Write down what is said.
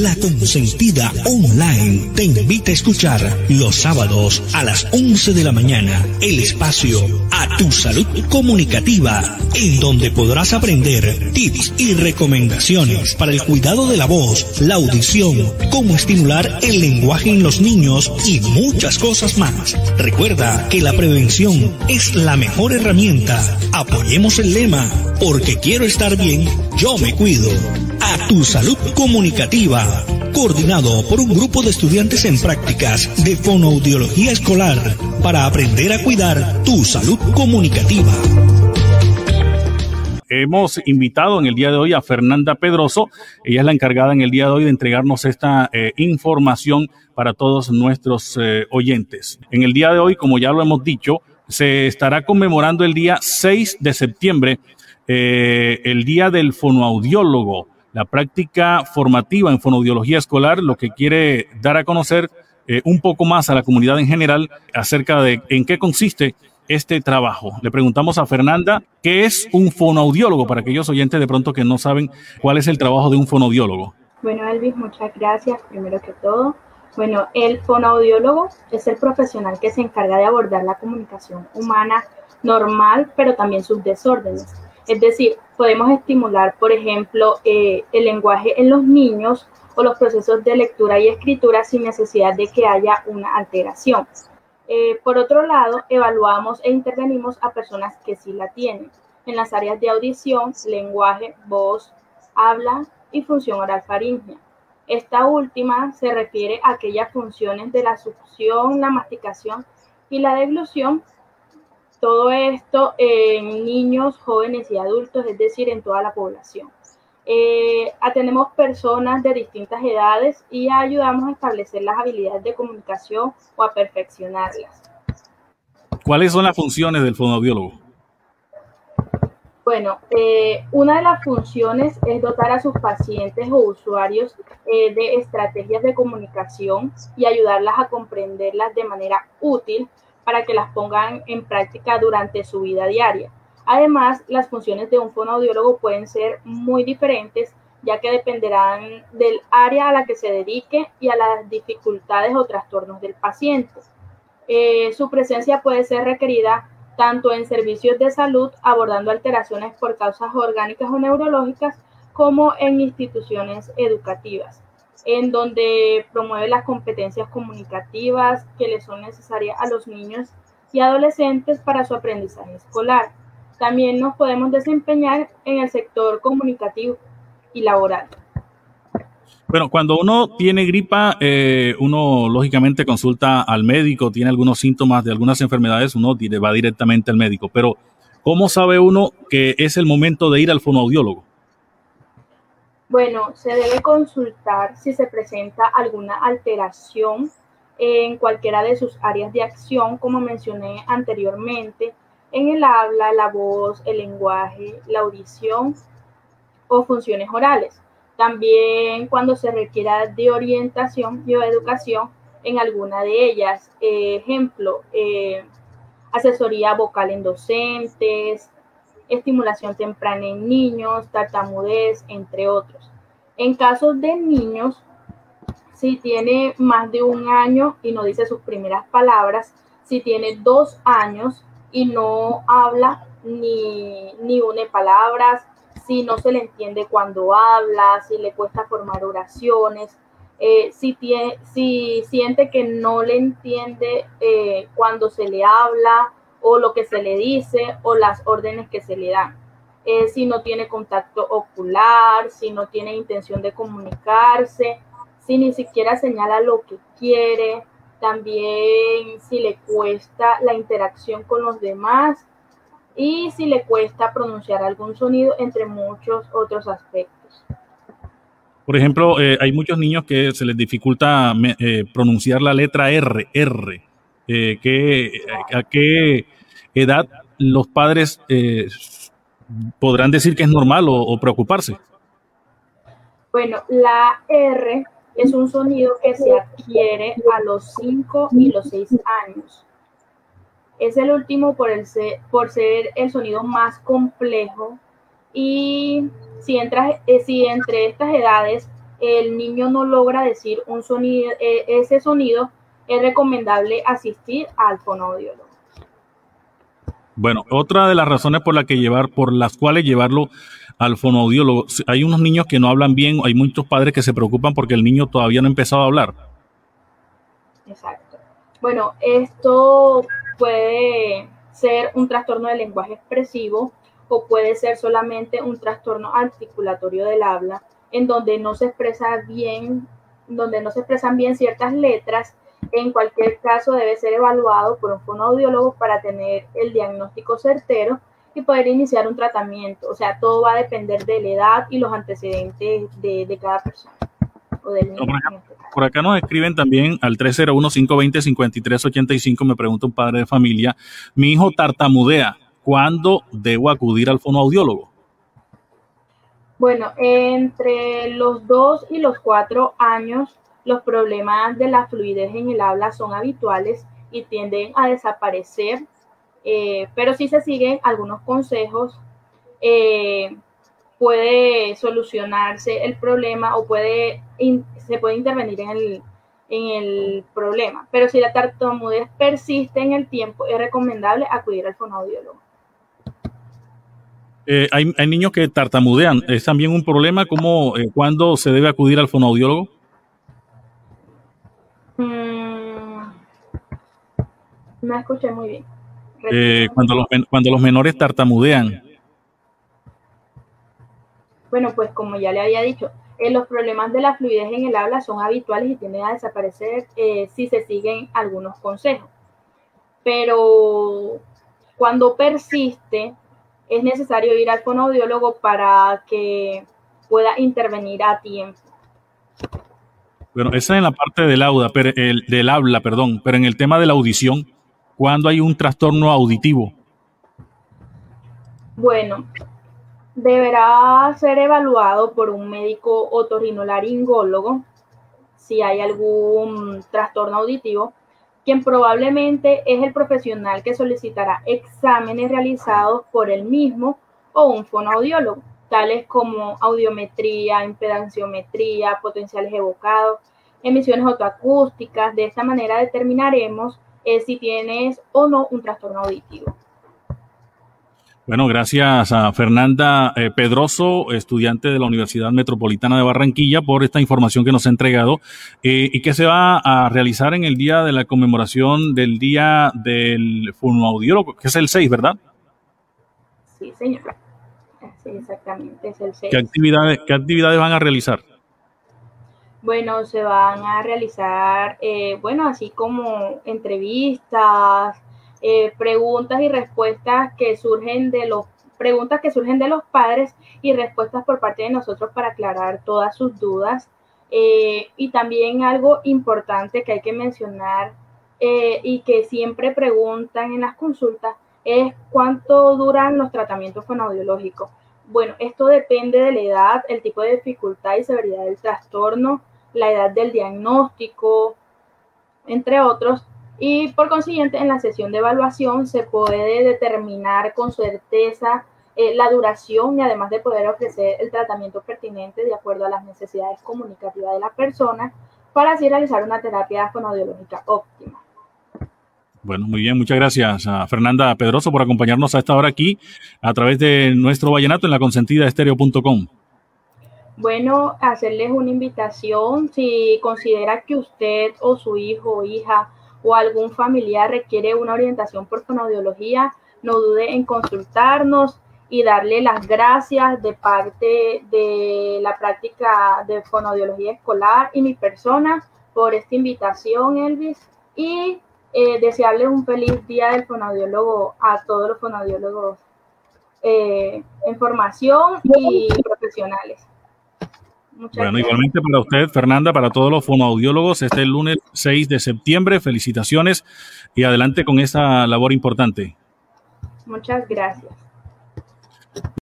La Consentida Online te invita a escuchar los sábados a las 11 de la mañana el espacio A Tu Salud Comunicativa, en donde podrás aprender tips y recomendaciones para el cuidado de la voz, la audición, cómo estimular el lenguaje en los niños y muchas cosas más. Recuerda que la prevención es la mejor herramienta. Apoyemos el lema, porque quiero estar bien, yo me cuido. Tu Salud Comunicativa coordinado por un grupo de estudiantes en prácticas de fonoaudiología escolar para aprender a cuidar tu salud comunicativa. Hemos invitado en el día de hoy a Fernanda Pedroso. Ella es la encargada en el día de hoy de entregarnos esta eh, información para todos nuestros eh, oyentes. En el día de hoy, como ya lo hemos dicho, se estará conmemorando el día 6 de septiembre, eh, el Día del Fonoaudiólogo. La práctica formativa en fonoaudiología escolar lo que quiere dar a conocer eh, un poco más a la comunidad en general acerca de en qué consiste este trabajo. Le preguntamos a Fernanda qué es un fonoaudiólogo para aquellos oyentes de pronto que no saben cuál es el trabajo de un fonoaudiólogo. Bueno, Elvis, muchas gracias primero que todo. Bueno, el fonoaudiólogo es el profesional que se encarga de abordar la comunicación humana normal, pero también sus desórdenes es decir, podemos estimular, por ejemplo, eh, el lenguaje en los niños o los procesos de lectura y escritura sin necesidad de que haya una alteración. Eh, por otro lado, evaluamos e intervenimos a personas que sí la tienen en las áreas de audición, lenguaje, voz, habla y función oral faríngea. Esta última se refiere a aquellas funciones de la succión, la masticación y la deglución todo esto en niños, jóvenes y adultos, es decir, en toda la población. Eh, atendemos personas de distintas edades y ayudamos a establecer las habilidades de comunicación o a perfeccionarlas. ¿Cuáles son las funciones del fonoaudiólogo? Bueno, eh, una de las funciones es dotar a sus pacientes o usuarios eh, de estrategias de comunicación y ayudarlas a comprenderlas de manera útil para que las pongan en práctica durante su vida diaria. Además, las funciones de un fonoaudiólogo pueden ser muy diferentes, ya que dependerán del área a la que se dedique y a las dificultades o trastornos del paciente. Eh, su presencia puede ser requerida tanto en servicios de salud abordando alteraciones por causas orgánicas o neurológicas, como en instituciones educativas en donde promueve las competencias comunicativas que le son necesarias a los niños y adolescentes para su aprendizaje escolar. También nos podemos desempeñar en el sector comunicativo y laboral. Bueno, cuando uno tiene gripa, eh, uno lógicamente consulta al médico, tiene algunos síntomas de algunas enfermedades, uno va directamente al médico. Pero, ¿cómo sabe uno que es el momento de ir al fonoaudiólogo? Bueno, se debe consultar si se presenta alguna alteración en cualquiera de sus áreas de acción, como mencioné anteriormente, en el habla, la voz, el lenguaje, la audición o funciones orales. También cuando se requiera de orientación y educación en alguna de ellas. ejemplo, eh, asesoría vocal en docentes, estimulación temprana en niños, tartamudez, entre otros. En casos de niños, si tiene más de un año y no dice sus primeras palabras, si tiene dos años y no habla ni, ni une palabras, si no se le entiende cuando habla, si le cuesta formar oraciones, eh, si, siente que no le entiende eh, cuando se le habla o lo que se le dice o las órdenes que se le dan. Eh, si no tiene contacto ocular, si no tiene intención de comunicarse, si ni siquiera señala lo que quiere, también si le cuesta la interacción con los demás y si le cuesta pronunciar algún sonido, entre muchos otros aspectos. Por ejemplo, eh, hay muchos niños que se les dificulta eh, pronunciar la letra R, R. Eh, ¿A qué edad los padres eh, podrán decir que es normal o, preocuparse? Bueno, la R es un sonido que se adquiere a los 5 y los 6 años. Es el último por, el por ser el sonido más complejo y si, eh, si entre estas edades el niño no logra decir un sonido, eh, ese sonido, es recomendable asistir al fonoaudiólogo. Bueno, otra de las razones por, la que llevar, por las cuales llevarlo al fonoaudiólogo, hay unos niños que no hablan bien, hay muchos padres que se preocupan porque el niño todavía no ha empezado a hablar. Exacto. Bueno, esto puede ser un trastorno del lenguaje expresivo o puede ser solamente un trastorno articulatorio del habla, en donde no se expresa bien, donde no se expresan bien ciertas letras. En cualquier caso debe ser evaluado por un fonoaudiólogo para tener el diagnóstico certero y poder iniciar un tratamiento. O sea, todo va a depender de la edad y los antecedentes de, cada persona. O del niño este por acá nos escriben también al 301-520-5385, me pregunta un padre de familia, mi hijo tartamudea, ¿cuándo debo acudir al fonoaudiólogo? Bueno, entre los dos y los cuatro años, los problemas de la fluidez en el habla son habituales y tienden a desaparecer, eh, pero si se siguen algunos consejos, eh, puede solucionarse el problema o puede se puede intervenir en el, en el problema. Pero si la tartamudez persiste en el tiempo, es recomendable acudir al fonoaudiólogo. Eh, hay, hay, niños que tartamudean. ¿Es también un problema? ¿Cómo, eh, ¿Cuándo se debe acudir al fonoaudiólogo? No escuché muy bien. Eh, cuando, los, cuando los menores tartamudean. Bueno, pues como ya le había dicho, eh, los problemas de la fluidez en el habla son habituales y tienden a desaparecer eh, si se siguen algunos consejos. Pero cuando persiste, es necesario ir al fonoaudiólogo para que pueda intervenir a tiempo. Bueno, esa es en la parte del, auda, pero el, del habla, perdón, pero en el tema de la audición, ¿cuándo hay un trastorno auditivo? Bueno, deberá ser evaluado por un médico otorrinolaringólogo si hay algún trastorno auditivo, quien probablemente es el profesional que solicitará exámenes realizados por él mismo o un fonoaudiólogo, tales como audiometría, impedanciometría, potenciales evocados, emisiones autoacústicas. De esta manera determinaremos eh, si tienes o no un trastorno auditivo. Bueno, gracias a Fernanda eh, Pedroso, estudiante de la Universidad Metropolitana de Barranquilla, por esta información que nos ha entregado eh, y que se va a realizar en el día de la conmemoración del Día del Fonoaudiólogo, que es el 6, ¿verdad? Sí, señor. Sí, exactamente, es el 6. ¿Qué actividades, qué actividades van a realizar? Bueno, se van a realizar, eh, bueno, así como entrevistas, eh, preguntas y respuestas que surgen de los preguntas que surgen de los padres y respuestas por parte de nosotros para aclarar todas sus dudas. Eh, y también algo importante que hay que mencionar eh, y que siempre preguntan en las consultas es cuánto duran los tratamientos fonoaudiológicos. Bueno, esto depende de la edad, el tipo de dificultad y severidad del trastorno, la edad del diagnóstico, entre otros, y por consiguiente en la sesión de evaluación se puede determinar con certeza eh, la duración y además de poder ofrecer el tratamiento pertinente de acuerdo a las necesidades comunicativas de la persona para así realizar una terapia fonoaudiológica óptima. Bueno, muy bien, muchas gracias a Fernanda Pedroso por acompañarnos a esta hora aquí a través de nuestro vallenato en la consentida. Bueno, hacerles una invitación si considera que usted o su hijo hija o algún familiar requiere una orientación por fonoaudiología, no dude en consultarnos y darle las gracias de parte de la práctica de fonoaudiología escolar y mi persona por esta invitación, Elvis, y eh, desearles un feliz día del fonoaudiólogo a todos los fonoaudiólogos eh, en formación y profesionales bueno, igualmente para usted, Fernanda, para todos los fonoaudiólogos, este lunes 6 de septiembre. Felicitaciones y adelante con esta labor importante. Muchas gracias.